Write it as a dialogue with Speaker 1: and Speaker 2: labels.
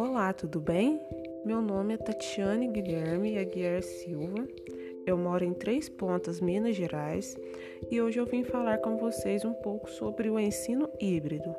Speaker 1: Olá, tudo bem? Meu nome é Tatiane Guilherme Aguiar Silva. Eu moro em Três Pontas, Minas Gerais, e hoje eu vim falar com vocês um pouco sobre o ensino híbrido.